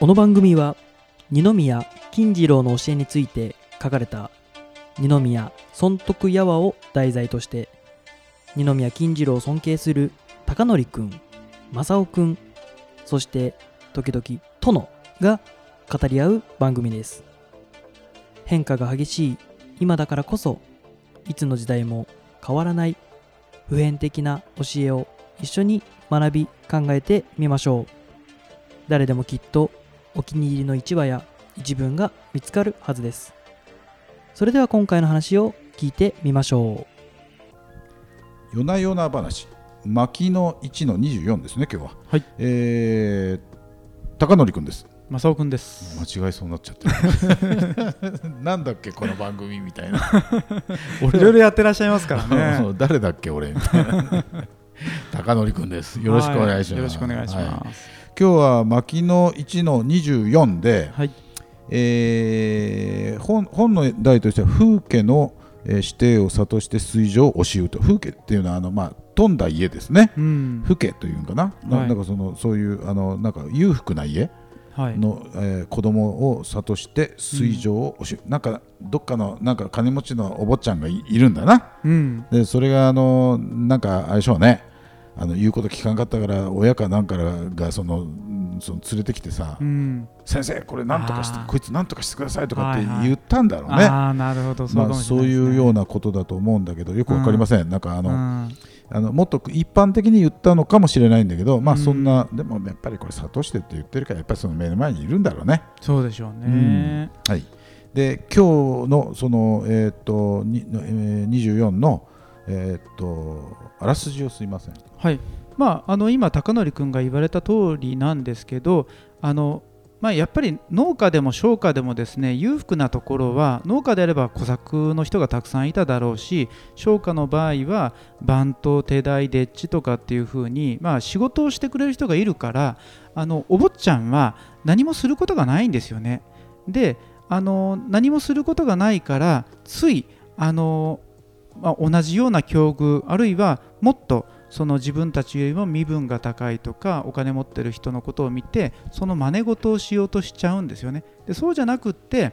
この番組は二宮金次郎の教えについて書かれた二宮尊徳やわを題材として二宮金次郎を尊敬する高則くん正雄くんそして時々殿が語り合う番組です。変化が激しい今だからこそいつの時代も変わらない普遍的な教えを一緒に学び考えてみましょう。誰でもきっとお気に入りの一話や一文が見つかるはずです。それでは今回の話を聞いてみましょ夜な夜な話牧の1の24ですね今日は。はい。えー、高則くんです。正雄くんです。間違いそうになっちゃってる。なんだっけこの番組みたいな。いろいろやってらっしゃいますからね。誰だっけ俺みたいな。高則くんです。よろしくお願いします、はよろしくお願いしはます。今日は牧の1の24で、はい。えー本本の題としては風景の、えー指定を諭して水上を教うと風景っていうのはあの、まあ、飛んだ家ですねうん。風景というのかな,な、はいなんかそのそういうあのなんか裕福な家はい。の、えー子供を諭して水上を教う、なんかどっかのなんか金持ちのお坊ちゃんがいいるんだなうん。でそれがあのなんかあれでしょうねあの言うこと聞かんかったから親かなんかがそのうんその連れてきてさ、うん。先生これなんとかしてこいつなんとかしてくださいとかってはいはい。言ったんだろうね、ああ、なるほど。そうまあ、そうないうようなことだと思うんだけどよくわかりません、なんかあの、うんあのもっと一般的に言ったのかもしれないんだけどまあうんそんな、でもやっぱりこれ諭してって言ってるからやっぱりその目の前にいるんだろうね。そうでしょうね。はい、で今日のその、えーっとにえー24の、えーっとあらすじをすいません。はい。まあ、あの今高則君が言われた通りなんですけどあの、まあ、やっぱり農家でも商家でもですね裕福なところは農家であれば小作の人がたくさんいただろうし商家の場合は番頭手代でっちとかっていうふうに、まあ、仕事をしてくれる人がいるからあのお坊ちゃんは何もすることがないんですよね。であの何もすることがないからついあの、まあ、同じような境遇あるいはもっとその自分たちよりも身分が高いとかお金持ってる人のことを見てその真似事をしようとしちゃうんですよね。でそうじゃなくって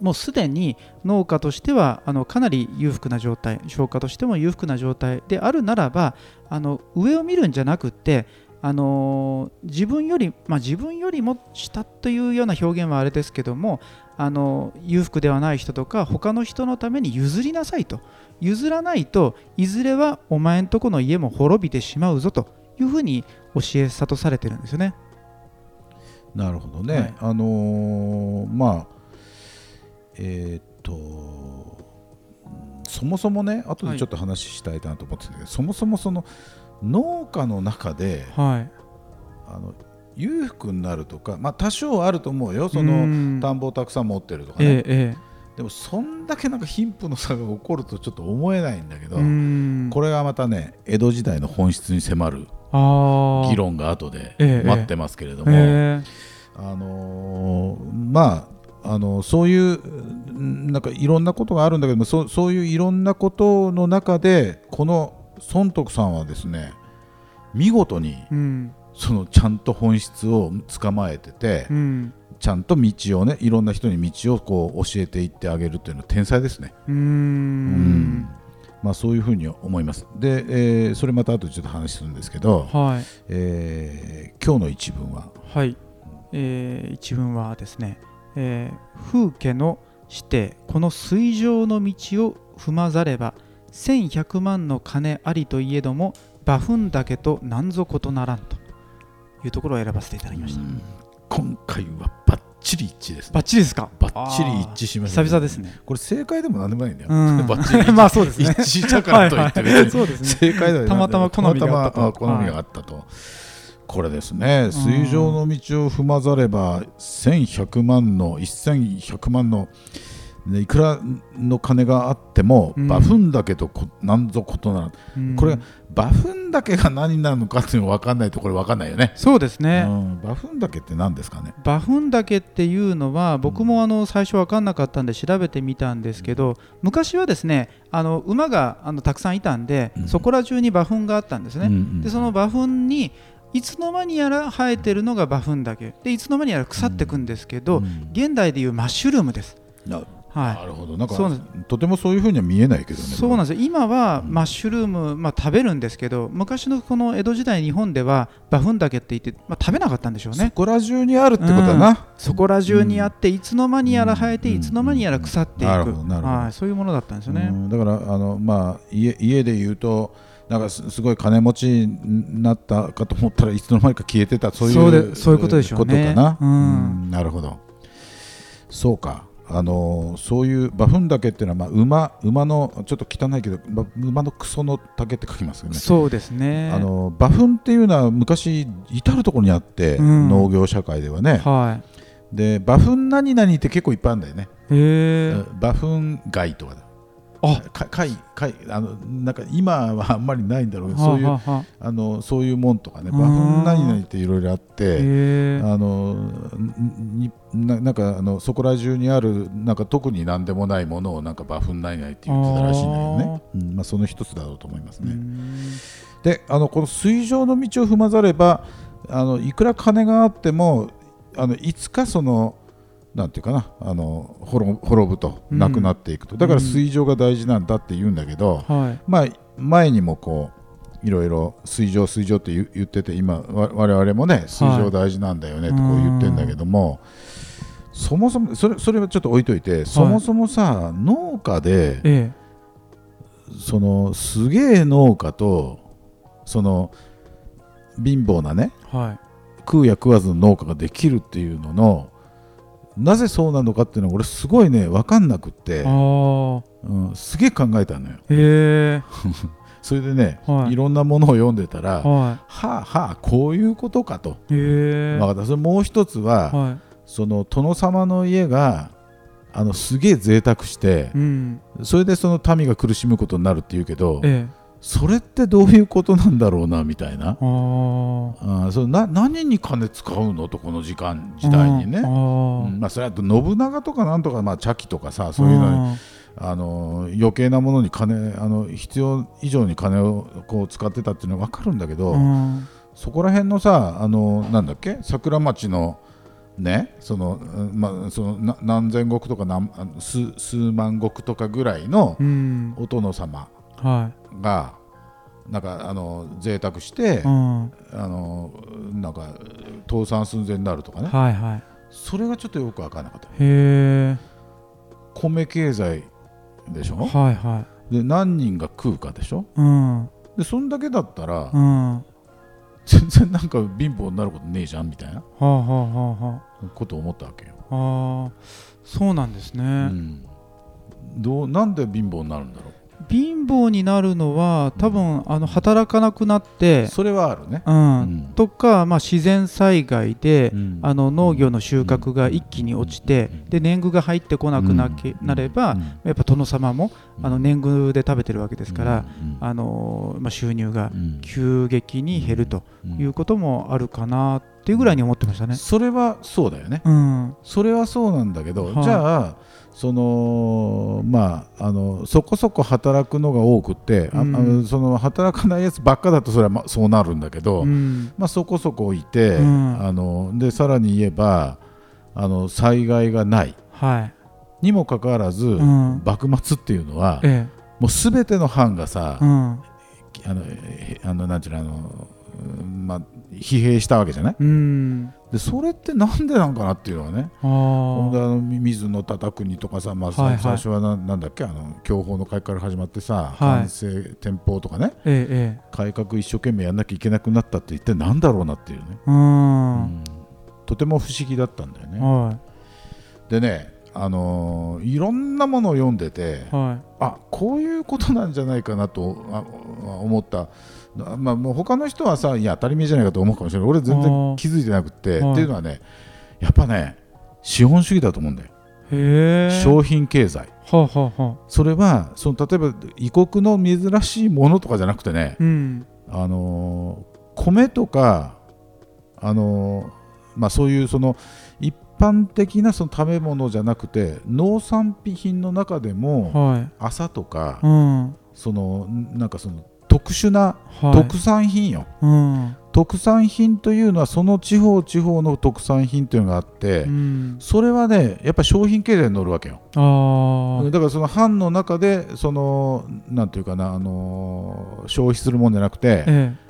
もうすでに農家としてはあのかなり裕福な状態消化としても裕福な状態であるならばあの上を見るんじゃなくってあの自分より、まあ、自分よりも下というような表現はあれですけどもあの裕福ではない人とか他の人のために譲りなさいと譲らないといずれはお前んとこの家も滅びてしまうぞというふうに教え諭されてるんですよね。なるほどね。はいあのーまあえーっとうんそもそもね後でちょっと話したいなと思ってたけど、そもそもその農家の中ではい、あの裕福になるとか、まあ、多少あると思うよ。そうん。の田んぼをたくさん持ってるとかね、えええでもそんだけなんか貧富の差が起こるとちょっと思えないんだけど、これがまたね江戸時代の本質に迫る議論が後でええ待ってますけれども、えあのーまああのそういううんなんかいろんなことがあるんだけどもそそういういろんなことの中でこの孫徳さんはですね見事にえうん。そのちゃんと本質を捕まえてて、うん。ちゃんと道をねいろんな人に道をこう教えていってあげるっていうのは天才ですね。うん。ん。まあ、そういうふうに思います。で、えーそれまた後でちょっと話するんですけど、はい。えー今日の一文は、はい、えー一文はですね、えー風家の指定この水上の道を踏まざれば1100万の金ありといえども馬糞だけと何ぞ異ならんというところを選ばせていただきました。うん。今回はバッチリ一致ですね。バッチリですか？バッチリ一致しました、久々ですね。これ正解でもなんでもないんだよ。うん。バッチリ まあそうですね。一致したからといって別に。そうですね。正解だよたまたま好みがあったと。好みがあったと。これですね、水上の道を踏まざれば、1100万の、1100万の、ねいくらの金があっても、うん。馬糞だけとこ何ぞ異なる、うん。これ、馬糞だけが何なのかっていうのが分かんないと、これ分かんないよね。そうですね。うん、馬糞だけって何ですかね？馬糞岳っていうのは僕もあの最初分かんなかったんで調べてみたんですけど昔はですねあの馬があのたくさんいたんで、うん。そこら中に馬糞があったんですね、うんうんでその馬糞にいつの間にやら生えてるのがバフンだけ。でいつの間にやら腐ってくんですけど、うん。現代でいうマッシュルームです。なはい。なるほど。なんかとてもそういうふうには見えないけどね。そうなんです。よ今はうん。マッシュルーム、まあ、食べるんですけど昔のこの江戸時代日本ではバフンだけって言って、まあ、食べなかったんでしょうね。そこら中にあるってことだな、そこら中にあっていつの間にやら生えてうん。いつの間にやら腐っていく、はい、そういうものだったんですよね。うん。だからあの、まあ、家家で言うとなんかすすごい金持ちになったかと思ったらいつの間にか消えてたそういうそうでそういうことでしょうね。なるほど。そうかあのそういう馬糞竹っていうのは、まあ、馬馬のちょっと汚いけど、ま馬のクソの竹って書きますよね。そうですね。あの馬糞っていうのは昔至る所にあって、うん。農業社会ではね。はで馬糞何々って結構いっぱいあるんだよね。いへえ馬糞貝とかだあ。か貝貝あのなんか今はあんまりないんだろうけどそういうはあのそういうもんとかねうん。馬糞何々っていろいろあってあのにななんかあのそこら中にあるなんか特に何でもないものをなんか馬糞何々って言ってたらしいんだよね、うんまあ、その一つだろうと思いますね。うん。であのこの水上の道を踏まざればあのいくら金があってもあのいつかそのなんていうかなあの滅滅ぶとうん。なくなっていくと、だから水上が大事なんだって言うんだけど、はい。まあ、前にもこういろいろ水上水上って言言ってて今わ我々もね水上大事なんだよねってこう言ってんだけども、そもそもそれそれはちょっと置いといて、そもそもさ農家でえそのすげえ農家とその貧乏なねえはい。食うや食わずの農家ができるっていうののなぜそうなのかっていうのは俺すごいね分かんなくって。うん、すげえ考えたのよ。へえ それでね、はい。い、ろんなものを読んでたらははあはあこういうことかと。いへえ分かったそれもう一つは、はその殿様の家があのすげえ贅沢していうん。それでその民が苦しむことになるっていうけどええそれってどういうことなんだろうなみたいな。あそれな何に金使うのとこの時間時代にね、まあ、それは信長とかなんとか、まあ、茶器とかさそういうのにあの余計なものに金あの必要以上に金をこう使ってたっていうのは分かるんだけど、うん。そこら辺のさあのなんだっけ？桜町のねその,うん、まあ、そのな何千石とか何数数万石とかぐらいのうん。お殿様。はがなんかあの贅沢して、いうん。あのなんか倒産寸前になるとかね。はいはい。それがちょっとよく分からなかった。へえ。米経済でしょ？はいはい。で何人が食うかでしょ？うん。でそんだけだったらうん。は全然なんか貧乏になることねえじゃんみたいな。あはあはあはことを思ったわけよ、ああそうなんですね、うん、どうなんで貧乏になるんだろ貧乏になるのは多分あの働かなくなってう、それはあるね、うん。うん。とか、まあ、自然災害で、うん。あの農業の収穫が一気に落ちて、うん。で年貢が入ってこなくなけ、うん。なれば、うん。やっぱ殿様もあのうん年貢で食べてるわけですから、うん。あのまあ、収入がうん。急激に減るとうん。いうこともあるかなっていうぐらいに思ってましたね。それはそうだよね。うん。それはそうなんだけど、はい。じゃあそのまああのそこそこ働くのが多くって、あうん。あのその働かないやつばっかだとそれはまあそうなるんだけど、うん。まあ、そこそこいて、うん。あのでさらに言えばあの災害がない。はい。にもかかわらず、ん。幕末っていうのはえもうすべての藩がさ、あのえあのなんていうのあの、うんまあ、疲弊したわけじゃない？うん。でそれってなんでなんかなっていうのはね。あほんでーあの水野忠国とかさ、まあさはいはい。最初はななんだっけ？あの享保の改革から始まってさ、はい。天保とかね。えええ改革一生懸命やんなきゃいけなくなったって一体なんだろうなっていうね、えうん。うん。とても不思議だったんだよね。はでね、あのーいろんなものを読んでてい。はあこういうことなんじゃないかなとあ思った。まあ、もう他の人はさいや当たり前じゃないかと思うかもしれない。俺全然気づいてなくって。はい。っていうのはねやっぱね資本主義だと思うんだよ、商品経済。はあはあはあ。それはその例えば異国の珍しいものとかじゃなくてね、うん。あのー米とか、あのーまあ、そういうその一般的なその食べ物じゃなくて農産品の中でもはい。朝とかうん。そのなんかその特殊なはい。特産品よ、うん。特産品というのはその地方地方の特産品というのがあって、うん。それはねやっぱり商品経済に乗るわけよ。あだからその藩の中でそのなんていうかな、あのー消費するもんじゃなくてあええ。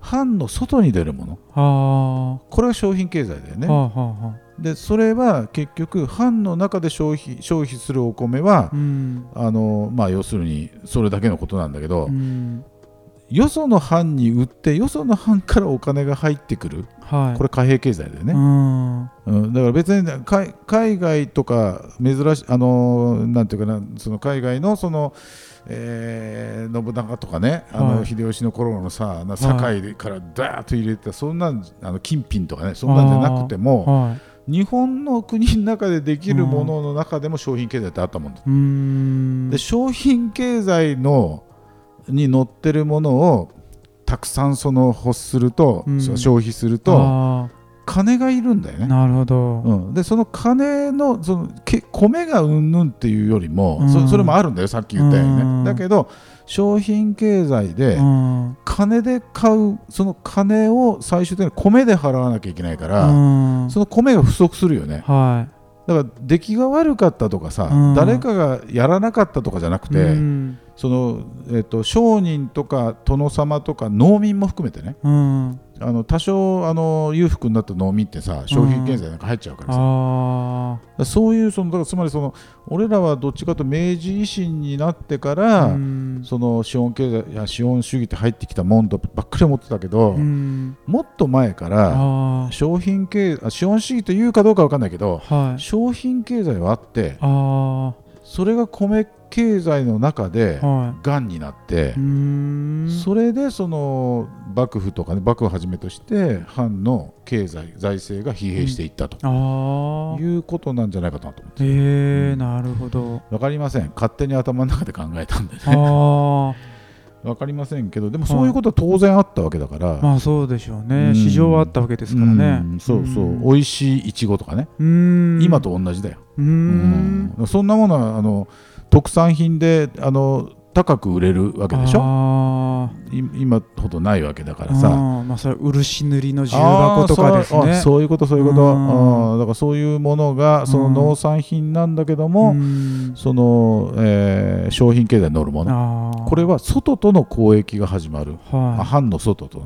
藩の外に出るもの。あこれが商品経済だよね。あはあはあはあ。でそれは結局藩の中で消費消費するお米はう、ん。あのーまあ要するにそれだけのことなんだけど、うんよその藩に売ってよその藩からお金が入ってくる。はい。これ貨幣経済だよね、うん。うん、だから別に海海外とか珍しいあのーなんていうかなその海外のその、えー信長とかねあの、はい。秀吉の頃のさな堺からダーッと入れてそんなんあの金品とかねそんなんじゃなくてもはい。日本の国の中でできるものの中でも商品経済ってあったもんだ、うーん。で商品経済のに乗ってるものをたくさんその欲すると、うん。消費するとあ金がいるんだよね。あなるほど。うん、でその金のそのけ米がうんぬんっていうよりも、うん。そそれもあるんだよさっき言ったようにね、うん。だけど商品経済でうん。金で買うその金を最終的に米で払わなきゃいけないから、うん。その米が不足するよね。はだから出来が悪かったとかさ、うん。誰かがやらなかったとかじゃなくいて、うんそのえっと商人とか殿様とか農民も含めてねうん。あの多少あの裕福になった農民ってさ商品経済なんか入っちゃうからさ、あだからそういうそのだからつまりその俺らはどっちかと明治維新になってかあら、うん。その資本経済や資本主義って入ってきたもんとばっかり思ってたけど、うん。もっと前からあ商品経あ資本主義というかどうかわかんないけどあはい。商品経済はあってあそれが米経済の中でがんになっていうー、ん。それでその幕府とかね幕府をはじめとして藩の経済財政が疲弊していったとああいうことなんじゃないかなと思って。へえなるほど。わかりません。勝手に頭の中で考えたんでね。あ わかりませんけどでもそういうことは当然あったわけだから、あまあそうでしょううん。ね市場はあったわけですからね。うん。そうそう、ん。美味しいいちごとかね、うーん。今と同じだよ、うーん。うん。そんなものはあの特産品であの高く売れるわけでしょ？今ほどないわけだかあらさ。あまあそれ漆塗りの重箱とかですね。そういうことそういうこと。だからそういうものがその農産品なんだけども、うん。その、えー商品経済に乗るもの。これは外との交易が始まる、あは藩の外と、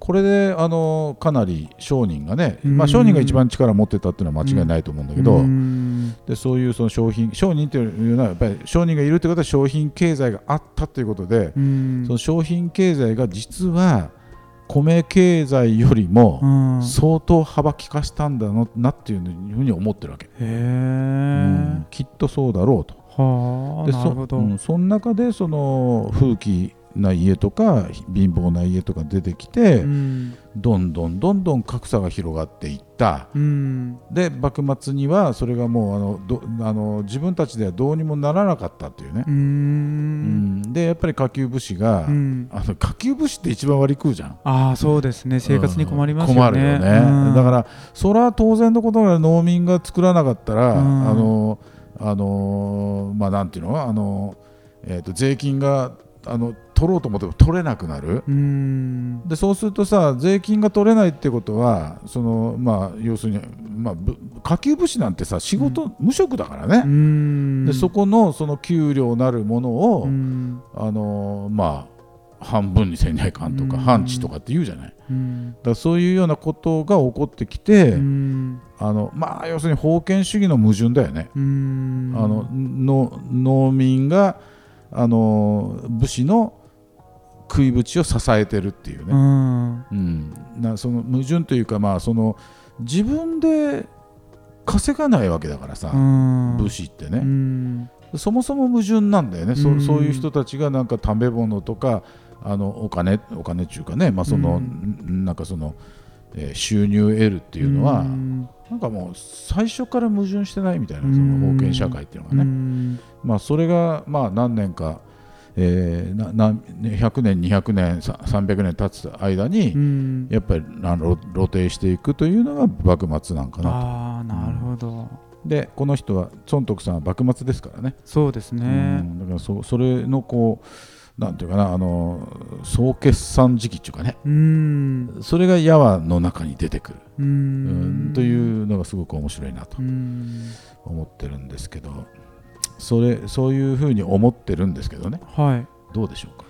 これであのかなり商人がね、うん。まあ、商人が一番力を持ってたっていうのは間違いないと思うんだけど、うんでそういうその商品商人っていうのはやっぱり商人がいるってことは商品経済があったということで、うん。その商品経済が実は米経済よりもうん。相当幅利かしたんだなっていうふうに思ってるわけ、へうえん。きっとそうだろうと。はあでそうん、その中でその風紀な家とか貧乏な家とか出てきて、うん。どんどんどんどん格差が広がっていった。うん。で幕末にはそれがもうあのどあの自分たちではどうにもならなかったっていうね。う、ん。ん。でやっぱり下級武士が、うん。あの下級武士って一番割り食うじゃん。ああそうですね。生活に困りますよね。困るよね、うん。だからそれは当然のことながら農民が作らなかったら、うん。あのあのまあなんていうの？あの、えー、と税金があの取ろうと思っても取れなくなる。うん。でそうするとさ税金が取れないってことはそのまあ要するに、まあ、ぶ下級武士なんてさ仕事、無職だからうね、ん。でそこのその給料なるものを、うん。あのまあ半分にせんにゃいかんとか、うん。半地とかって言うじゃない。だそういうようなことが起こってきて、うん。あのまあ要するに封建主義の矛盾だよね、うん。あのの農民があの武士の食いぶちを支えてるっていうね、うん。うん、なその矛盾というか、まあ、その自分で稼がないわけだからさ、うん。武士ってうね、ん。そもそも矛盾なんだよね、そうん。そういう人たちがなんか食べ物とかあのお金お金っていうかね、まあそのうん。なんかその、えー収入を得るっていうのは、うん。なんかもう最初から矛盾してないみたいなその封建社会っていうのがね、うん。まあ、それがまあ何年か、えーなな100年200年さ300年経つ間に、うん。やっぱりあの露呈していくというのが幕末なんかなと。ああなるほど。でこの人は孫徳さんは幕末ですからね、そうですうねん。だからそそれのこうなんていうかなあの総決算時期っていうかね。うん。それが矢和の中に出てくる、ううんん。というのがすごく面白いなとうん。思ってるんですけどそれそういうふうに思ってるんですけどね。はい。どうでしょうか？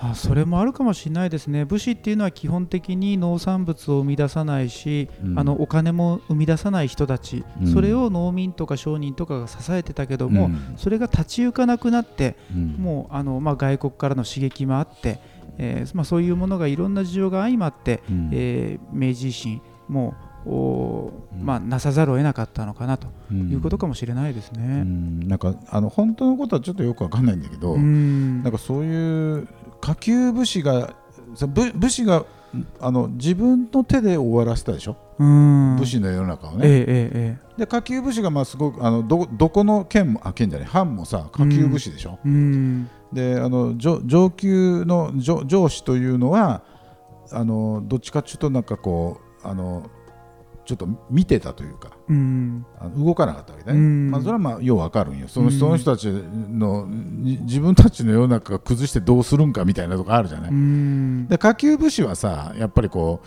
あそれもあるかもしれないですね。武士っていうのは基本的に農産物を生み出さないし、うん。あのお金も生み出さない人たち、うん。それを農民とか商人とかが支えてたけども、うん。それが立ち行かなくなって、うん。もうあの、まあ、外国からの刺激もあって、えーまあ、そういうものがいろんな事情が相まって、うん。えー明治維新もうおーうん。まあ、なさざるを得なかったのかなとうん。いうことかもしれないですうね。ん。なんかあの本当のことはちょっとよくわかんないんだけど、うん。なんかそういう下級武士がさ武武士があの自分の手で終わらせたでしょ、うん。武士の世の中をね。えええええで下級武士がまあすごくあのどどこの県もあ県じゃない？藩もさ下級武士でしょ？えうん。であの上上級の上上司というのはあのどっちかっていうとなんかこうあのちょっと見てたというかうん。あの動かなかったわけだね、うん。まあ、それはまあようわかるんよ。その,、うん。その人たちのに自分たちの世の中が崩してどうするんかみたいなとこあるじゃない、うん。で下級武士はさやっぱりこう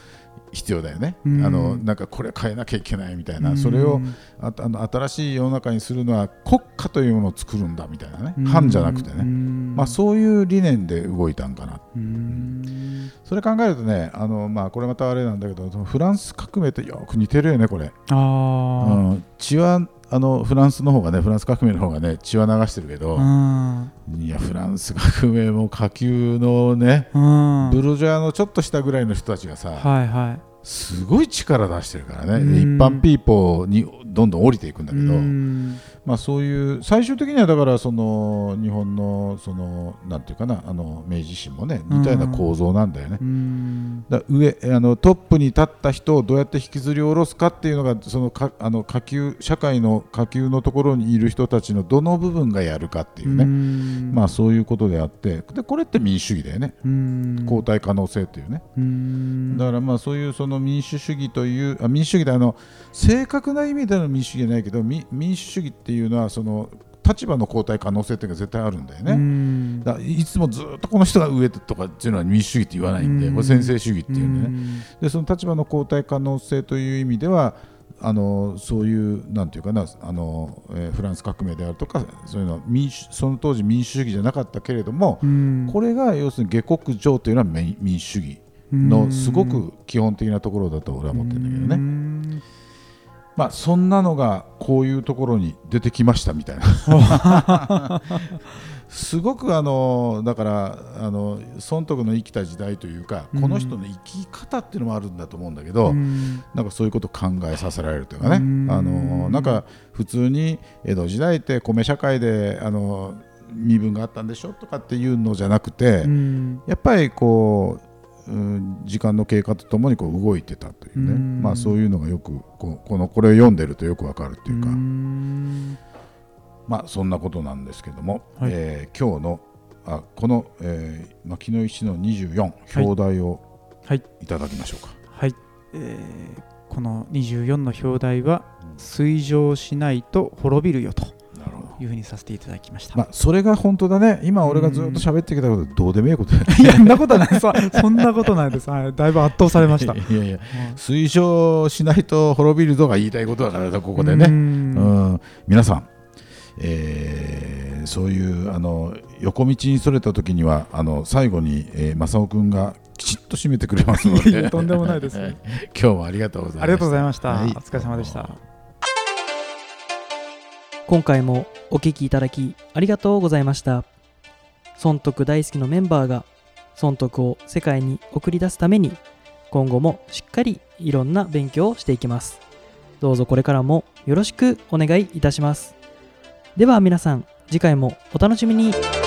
必要だよね、うん。あのなんかこれ変えなきゃいけないみたいな、うん。それをああの新しい世の中にするのは国家というものを作るんだみたいなね、うん。藩じゃなくてね、うんまあ、そういう理念で動いたんかな。うん。それ考えるとねあの、まあ、これまたあれなんだけどフランス革命とよく似てるよねこれ、あうあん、血はあのフランスの方がねフランス革命の方がね血は流してるけど、うん。いやフランス革命も下級のねうん。ブルジョアのちょっとしたぐらいの人たちがさ、はいはい。すごい力出してるからね、一般ピーポーにどんどん降りていくんだけど、うんまあ、そういう最終的にはだからその日本のそのなんていうかなあの明治維新もね似たような構造なんだよね。うん。だ上あのトップに立った人をどうやって引きずり下ろすかっていうのがそのかあの下級社会の下級のところにいる人たちのどの部分がやるかっていうね、うん。まあそういうことであって。でこれって民主主義だよね、うん。交代可能性っていうね、うん。だからまあそういうその民主主義というあ民主主義であの正確な意味での民主主義じゃないけどみ民主主義っていうのはその立場の交代可能性っていうのが絶対あるんだよね。うん。だからいつもずっとこの人が上とかっていうのは民主主義って言わないんで、うん。これ専制主義っていうんでね、うん。でその立場の交代可能性という意味ではあのそういうなんていうかなあの、えーフランス革命であるとかそういうのは民主その当時民主主義じゃなかったけれども、うん。これが要するに下克上というのは民民主主義のすごく基本的なところだと俺は思ってるんだけどね、うんまあそんなのがこういうところに出てきましたみたいな。すごくあのだからあの孫徳の生きた時代というか、うん。この人の生き方っていうのもあるんだと思うんだけど、うん。なんかそういうことを考えさせられるというかね、うん。あのなんか普通に江戸時代って米社会であの身分があったんでしょとかっていうのじゃなくて、うん。やっぱりこう、うん、時間の経過とともにこう動いてたというね、うん。まあ、そういうのがよくこうこのこれを読んでるとよくわかるっていうか、ん。まあそんなことなんですけども、はい。えー今日のあこの、えー、牧野石の24表題をはいいただきましょうか。はい、えーこの24の表題は「水上しないと滅びるよ」というふうにさせていただきました。まあ、それが本当だね今俺がずっと喋ってきたことどうでもいいことだよね いや、そんなことないです。そんなことないです。はい、だいぶ圧倒されました。いやいや推奨しないと滅びるぞが言いたいことだからさここでね、ううんん、皆さん、えーそういうあの横道にそれた時にはあの最後に、えー、正雄君がきちっと締めてくれますので やとんでもないです今日もありがとうございましたありがとうございました。はいお疲れ様でした。今回もお聴きいただきありがとうございました。損得大好きのメンバーが損得を世界に送り出すために今後もしっかりいろんな勉強をしていきます。どうぞこれからもよろしくお願いいたします。では皆さん次回もお楽しみに。